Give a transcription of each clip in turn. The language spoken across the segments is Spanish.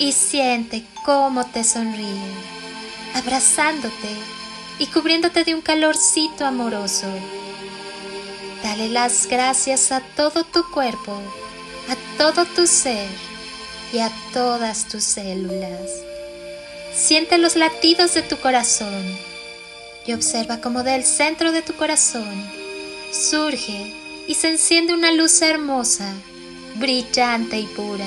y siente cómo te sonríe, abrazándote y cubriéndote de un calorcito amoroso. Dale las gracias a todo tu cuerpo, a todo tu ser y a todas tus células. Siente los latidos de tu corazón y observa cómo del centro de tu corazón surge y se enciende una luz hermosa, brillante y pura.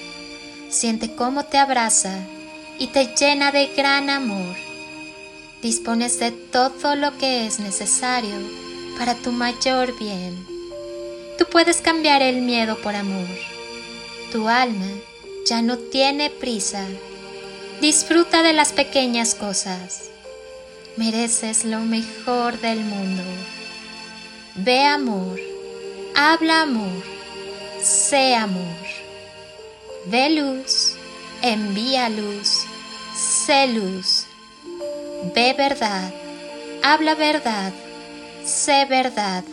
Siente cómo te abraza y te llena de gran amor. Dispones de todo lo que es necesario para tu mayor bien. Tú puedes cambiar el miedo por amor. Tu alma ya no tiene prisa. Disfruta de las pequeñas cosas. Mereces lo mejor del mundo. Ve amor Habla amor, sé amor. Ve luz, envía luz, sé luz. Ve verdad, habla verdad, sé verdad.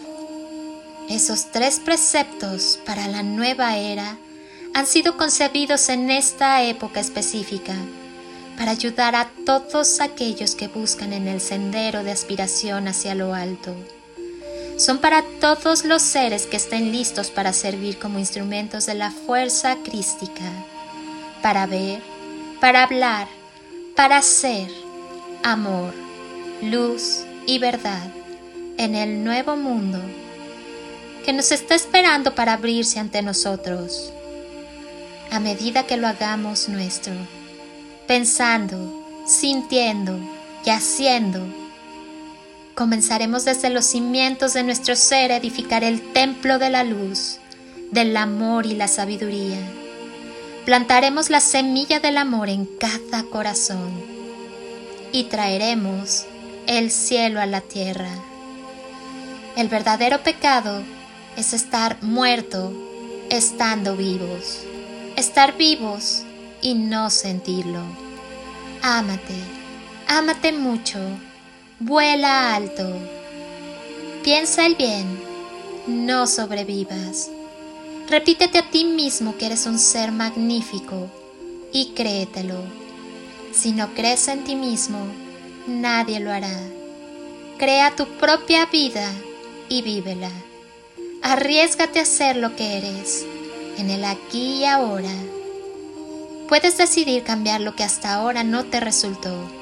Esos tres preceptos para la nueva era han sido concebidos en esta época específica para ayudar a todos aquellos que buscan en el sendero de aspiración hacia lo alto son para todos los seres que estén listos para servir como instrumentos de la fuerza crística, para ver, para hablar, para ser amor, luz y verdad en el nuevo mundo que nos está esperando para abrirse ante nosotros. A medida que lo hagamos nuestro, pensando, sintiendo y haciendo, Comenzaremos desde los cimientos de nuestro ser a edificar el templo de la luz, del amor y la sabiduría. Plantaremos la semilla del amor en cada corazón y traeremos el cielo a la tierra. El verdadero pecado es estar muerto estando vivos, estar vivos y no sentirlo. Ámate, ámate mucho Vuela alto. Piensa el bien. No sobrevivas. Repítete a ti mismo que eres un ser magnífico y créetelo. Si no crees en ti mismo, nadie lo hará. Crea tu propia vida y vívela. Arriesgate a ser lo que eres, en el aquí y ahora. Puedes decidir cambiar lo que hasta ahora no te resultó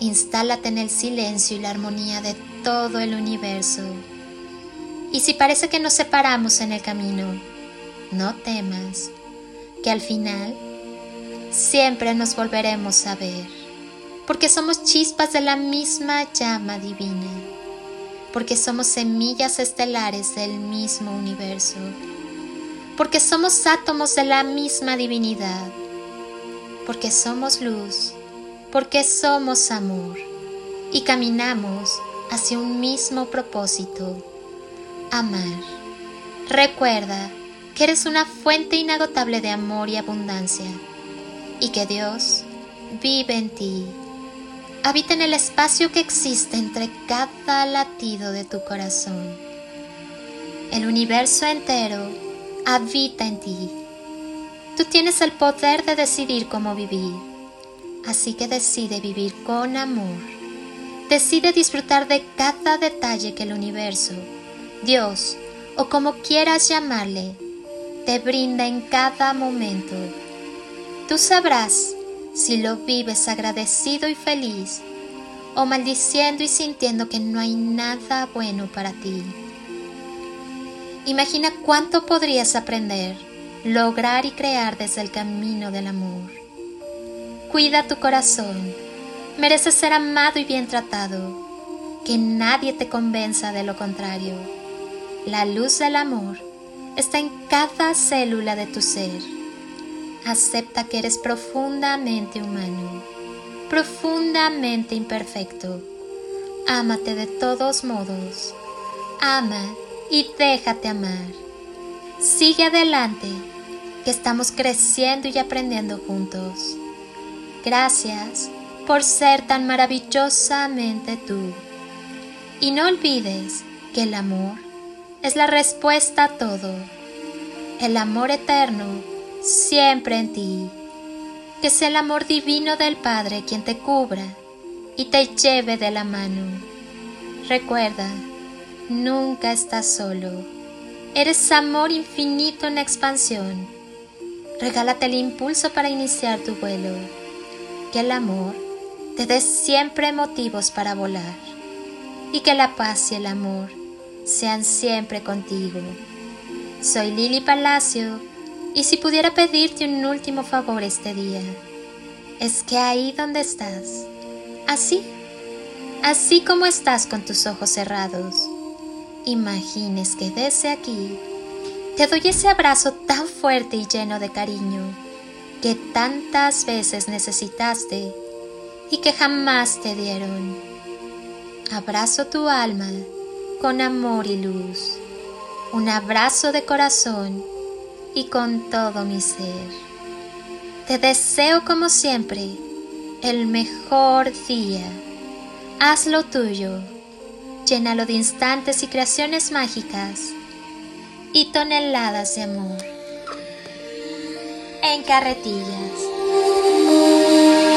Instálate en el silencio y la armonía de todo el universo. Y si parece que nos separamos en el camino, no temas, que al final siempre nos volveremos a ver, porque somos chispas de la misma llama divina, porque somos semillas estelares del mismo universo, porque somos átomos de la misma divinidad, porque somos luz porque somos amor y caminamos hacia un mismo propósito, amar. Recuerda que eres una fuente inagotable de amor y abundancia y que Dios vive en ti. habita en el espacio que existe entre cada latido de tu corazón. El universo entero habita en ti. Tú tienes el poder de decidir cómo vivir, así que decide vivir con amor. Decide disfrutar de cada detalle que el universo, Dios o como quieras llamarle, te brinda en cada momento. Tú sabrás si lo vives agradecido y feliz o maldiciendo y sintiendo que no hay nada bueno para ti. Imagina cuánto podrías aprender, lograr y crear desde el camino del amor. Cuida tu corazón, mereces ser amado y bien tratado, que nadie te convenza de lo contrario. La luz del amor está en cada célula de tu ser. Acepta que eres profundamente humano, profundamente imperfecto. Ámate de todos modos. Ama y déjate amar. Sigue adelante, que estamos creciendo y aprendiendo juntos. Gracias por ser tan maravillosamente tú. Y no olvides que el amor es la respuesta a todo. El amor eterno siempre en ti. Que sea el amor divino del Padre quien te cubra y te lleve de la mano. Recuerda, nunca estás solo. Eres amor infinito en expansión. Regálate el impulso para iniciar tu vuelo. Que el amor te dé siempre motivos para volar. Y que la paz y el amor sean siempre contigo. Soy Lili Palacio y si pudiera pedirte un último favor este día, es que ahí donde estás, así, así como estás con tus ojos cerrados, imagines que desde aquí te doy ese abrazo tan fuerte y lleno de cariño que tantas veces necesitaste y que jamás te dieron. Abrazo tu alma con amor y luz, un abrazo de corazón y con todo mi ser. Te deseo como siempre el mejor día. Hazlo tuyo, llénalo de instantes y creaciones mágicas y toneladas de amor. Carretillas.